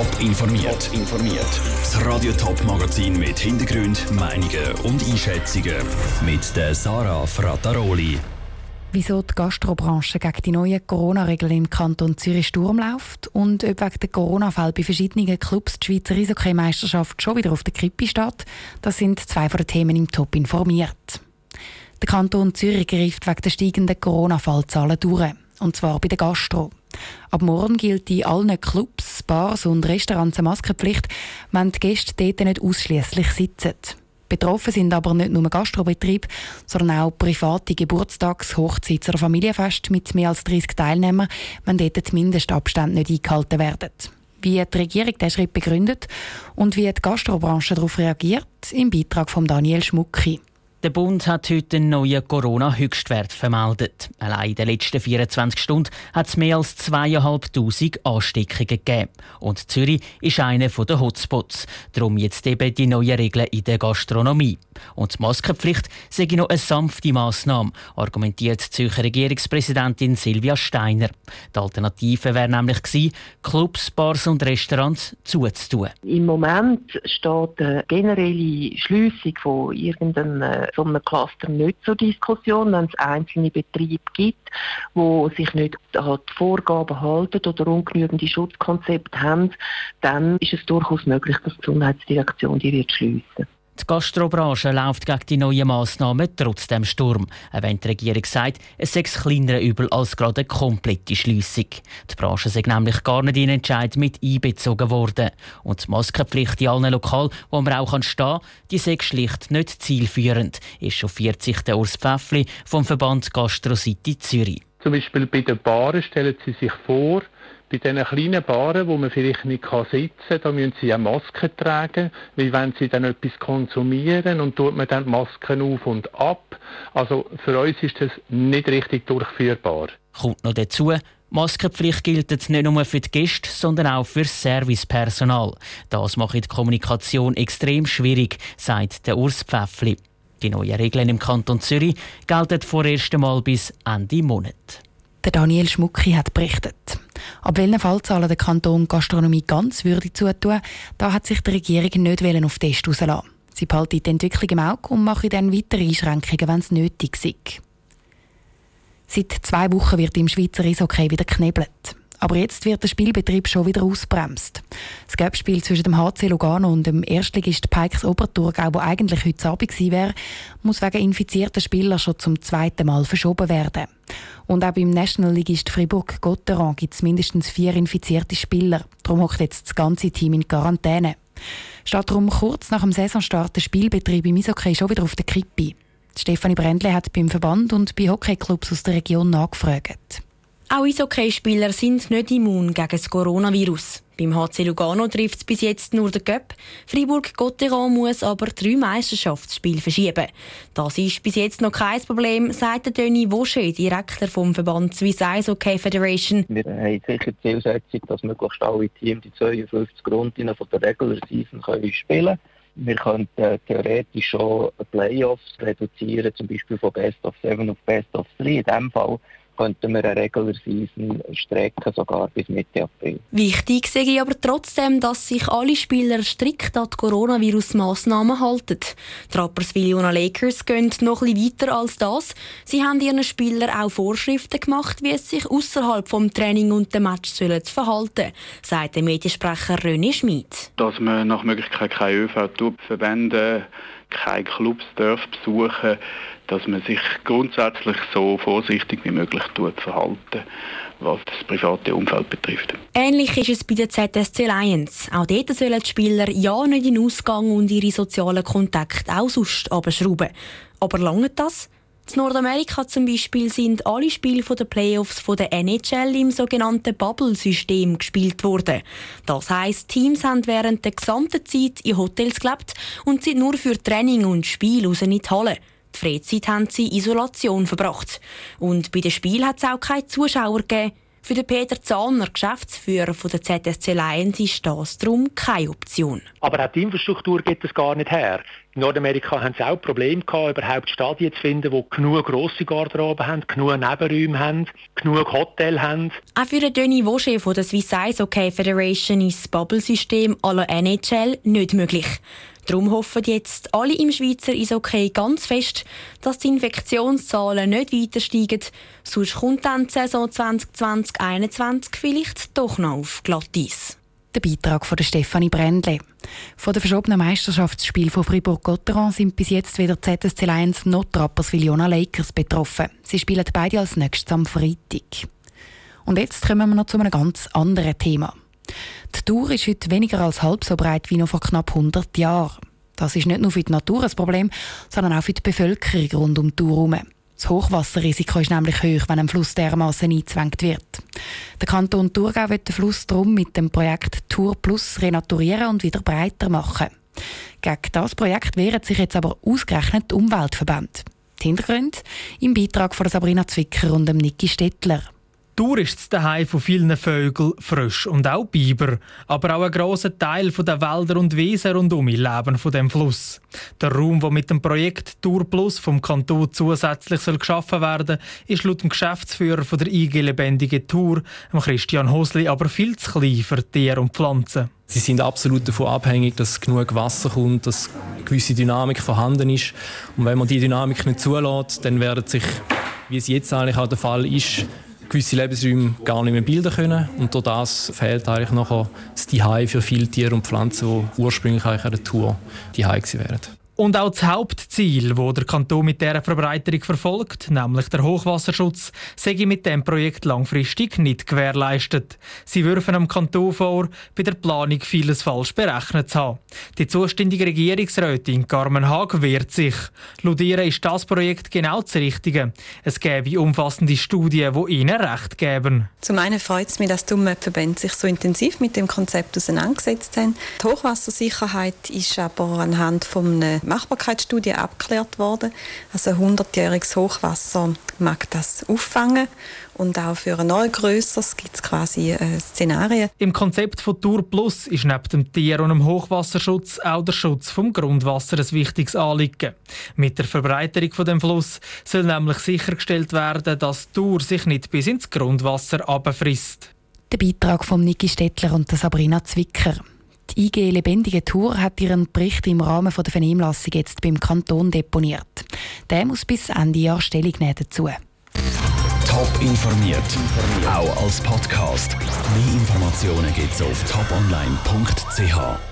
Top informiert. Top informiert. Das Radio Top Magazin mit Hintergrund, Meinungen und Einschätzungen mit der Sarah Frataroli. Wieso die Gastrobranche gegen die neuen Corona-Regeln im Kanton Zürich Sturm läuft und ob wegen der Corona-Fälle bei verschiedenen Clubs die Schweizer Eishockey-Meisterschaft schon wieder auf der Kippe steht, das sind zwei von den Themen im Top informiert. Der Kanton Zürich greift wegen der steigenden Corona-Fallzahlen durch. Und zwar bei der Gastro. Ab morgen gilt in allen Clubs, Bars und Restaurants eine Maskenpflicht, wenn die Gäste dort nicht ausschließlich sitzen. Betroffen sind aber nicht nur Gastrobetriebe, sondern auch private Geburtstags-, Hochzeits- oder Familienfeste mit mehr als 30 Teilnehmern, wenn dort die Mindestabstände nicht eingehalten werden. Wie die Regierung diesen Schritt begründet und wie die Gastrobranche darauf reagiert, im Beitrag von Daniel Schmucki. Der Bund hat heute einen neuen Corona-Höchstwert vermeldet. Allein in den letzten 24 Stunden hat es mehr als 2'500 Ansteckungen gegeben. Und Zürich ist einer der Hotspots. Darum jetzt eben die neuen Regeln in der Gastronomie. Und die Maskenpflicht sei noch eine sanfte Massnahme, argumentiert die Zürcher Regierungspräsidentin Silvia Steiner. Die Alternative wäre nämlich gewesen, Clubs, Bars und Restaurants zuzutun. Im Moment steht eine generelle Schliessung von irgendeinem so einem Cluster nicht zur Diskussion, wenn es einzelne Betriebe gibt, die sich nicht an die Vorgaben halten oder ungenügende Schutzkonzepte haben, dann ist es durchaus möglich, dass die Gesundheitsdirektion die wird schliessen. Die Gastrobranche läuft gegen die neuen Massnahmen trotz dem Sturm. Auch wenn die Regierung sagt, es sei kleinere Übel als gerade eine komplette Schliessung. Die Branche sei nämlich gar nicht in den Entscheid mit einbezogen worden. Und die Maskenpflicht in allen Lokalen, wo man auch stehen kann, die sei schlicht nicht zielführend, ist schon 40 der Urs Pfäffli vom Verband Gastro City Zürich. Zum Beispiel bei den Baren stellen Sie sich vor, bei diesen kleinen Baren, wo man vielleicht nicht sitzen kann, da müssen sie eine Maske tragen, weil wenn sie dann etwas konsumieren und tut man dann die Masken auf und ab. Also für uns ist das nicht richtig durchführbar. Kommt noch dazu, Maskenpflicht gilt nicht nur für die Gäste, sondern auch für das Servicepersonal. Das macht die Kommunikation extrem schwierig, sagt der Urs Pfäffli. Die neuen Regeln im Kanton Zürich gelten vorerst einmal bis Ende Monat. Der Daniel Schmucki hat berichtet. Ab welchen Fallzahlen der Kanton Gastronomie ganz würde zutun, da hat sich die Regierung nicht auf Test rauslassen. Sie behalten die Entwicklung im Auge und machen dann weitere Einschränkungen, wenn es nötig ist. Seit zwei Wochen wird im Schweizer Eishockey wieder knebelt. Aber jetzt wird der Spielbetrieb schon wieder ausbremst. Das Gapspiel zwischen dem HC Lugano und dem Erstligist Pikes Oberthurgau, das eigentlich heute Abend gewesen wäre, muss wegen infizierter Spieler schon zum zweiten Mal verschoben werden. Und auch beim National Ligist Fribourg-Gotteron gibt es mindestens vier infizierte Spieler. Darum hockt jetzt das ganze Team in Quarantäne. Statt darum kurz nach dem Saisonstart der Spielbetrieb im Eishockey schon wieder auf der Kippe. Stefanie Brändle hat beim Verband und bei Hockeyclubs aus der Region nachgefragt. Auch Eishockeyspieler sind nicht immun gegen das Coronavirus. Beim HC Lugano trifft es bis jetzt nur der Göpp. Fribourg-Gotteron muss aber drei Meisterschaftsspiele verschieben. Das ist bis jetzt noch kein Problem, sagt Denis Vaucher, Direktor vom Verband Swiss Ice Hockey Federation. Wir haben sicher die Zielsetzung, dass möglichst alle Teams die 52 Runden von der Regular Season können spielen wir könnten theoretisch schon Playoffs reduzieren, zum Beispiel von Best of Seven auf Best of Three. In diesem Fall könnten wir eine Regular Season strecken, sogar bis Mitte April. Wichtig sehe ich aber trotzdem, dass sich alle Spieler strikt an die Coronavirus-Massnahmen halten. Die Rapperswil-Jona Lakers gehen noch etwas weiter als das. Sie haben ihren Spielern auch Vorschriften gemacht, wie es sich außerhalb vom Training und dem Match sollen verhalten, sagt der Mediensprecher René Schmid. Dass man nach Möglichkeit keine ÖV verwenden keine Clubs darf besuchen dass man sich grundsätzlich so vorsichtig wie möglich tut verhalten was das private Umfeld betrifft. Ähnlich ist es bei der ZSC Lions. Auch dort sollen die Spieler ja nicht in Ausgang und ihre sozialen Kontakte auch sonst abschrauben. Aber lange das? In Nordamerika zum Beispiel sind alle Spiele der Playoffs von der NHL im sogenannten Bubble-System gespielt worden. Das heißt, Teams haben während der gesamten Zeit in Hotels gelebt und sind nur für Training und Spiel raus in die Halle. Die Freizeit haben sie in Isolation verbracht. Und bei den Spielen hat es auch keine Zuschauer gegeben. Für den Peter Zahner, Geschäftsführer der ZSC Lions, ist das darum keine Option. Aber auch die Infrastruktur geht es gar nicht her. In Nordamerika haben sie auch Probleme gehabt, überhaupt Stadien zu finden, die genug grosse Garderoben haben, genug Nebenräume haben, genug Hotel haben. Auch für den Denis Vaucher von der Swiss Ice Hockey Federation ist das Bubble-System aller NHL nicht möglich. Darum hoffen jetzt alle im Schweizer Eishockey ganz fest, dass die Infektionszahlen nicht weiter steigen. Sonst kommt dann die Saison 2020-2021 vielleicht doch noch auf Glatteis. Der Beitrag von Stefanie Brändle. Von der verschobenen Meisterschaftsspiel von Fribourg-Gotteron sind bis jetzt weder ZSC Lions noch Rapperswil-Jona Lakers betroffen. Sie spielen beide als nächstes am Freitag. Und jetzt kommen wir noch zu einem ganz anderen Thema. Die Tour ist heute weniger als halb so breit wie noch vor knapp 100 Jahren. Das ist nicht nur für die Natur ein Problem, sondern auch für die Bevölkerung rund um die Tour herum. Das Hochwasserrisiko ist nämlich hoch, wenn ein Fluss dermaßen eingezwängt wird. Der Kanton Thurgau wird den Fluss darum mit dem Projekt Tour Plus renaturieren und wieder breiter machen. Gegen das Projekt wehren sich jetzt aber ausgerechnet die Umweltverbände. Die Hintergründe im Beitrag von Sabrina Zwicker und dem Niki Stettler. Tour ist das Zuhause von vielen Vögeln, Frösch und auch Biber. Aber auch ein grosser Teil der Wälder und Wiesen rundum leben von dem Fluss. Der Raum, der mit dem Projekt Tour Plus vom Kanton zusätzlich soll geschaffen werden ist laut dem Geschäftsführer von der IG Lebendige Tour, Christian Hosli, aber viel zu klein für Tiere und Pflanzen. Sie sind absolut davon abhängig, dass genug Wasser kommt, dass eine gewisse Dynamik vorhanden ist. Und wenn man die Dynamik nicht zulässt, dann werden sich, wie es jetzt eigentlich auch der Fall ist, gewisse Lebensräume gar nicht mehr bilden können. Und durch das fehlt eigentlich nachher das Zuhause für viele Tiere und Pflanzen, die ursprünglich eigentlich an der Tour die gewesen wären. Und auch das Hauptziel, das der Kanton mit dieser Verbreiterung verfolgt, nämlich der Hochwasserschutz, sei mit dem Projekt langfristig nicht gewährleistet. Sie würfen am Kanton vor, bei der Planung vieles falsch berechnet zu haben. Die zuständige Regierungsrätin Carmen Haag wehrt sich. Laut ist das Projekt genau das Richtige. Es gäbe umfassende Studien, die ihnen Recht geben. Zum einen freut es mich, dass die Umweltverbände sich so intensiv mit dem Konzept auseinandergesetzt haben. Die Hochwassersicherheit ist aber anhand von Machbarkeitsstudie abgeklärt worden. Also ein 100-jähriges Hochwasser mag das auffangen und auch für ein noch grösseres gibt es quasi äh, Szenarien. Im Konzept von Tour Plus ist neben dem Tier- und dem Hochwasserschutz auch der Schutz vom Grundwasser ein wichtiges Anliegen. Mit der Verbreiterung von dem Fluss soll nämlich sichergestellt werden, dass Tour sich nicht bis ins Grundwasser abfrisst. Der Beitrag von Niki Stettler und Sabrina Zwicker. Die IG Lebendige Tour hat ihren Bericht im Rahmen der Vernehmlassung jetzt beim Kanton deponiert. Der muss bis Ende Jahr Stellung nehmen dazu. Top informiert, auch als Podcast. Mehr Informationen gibt es auf toponline.ch.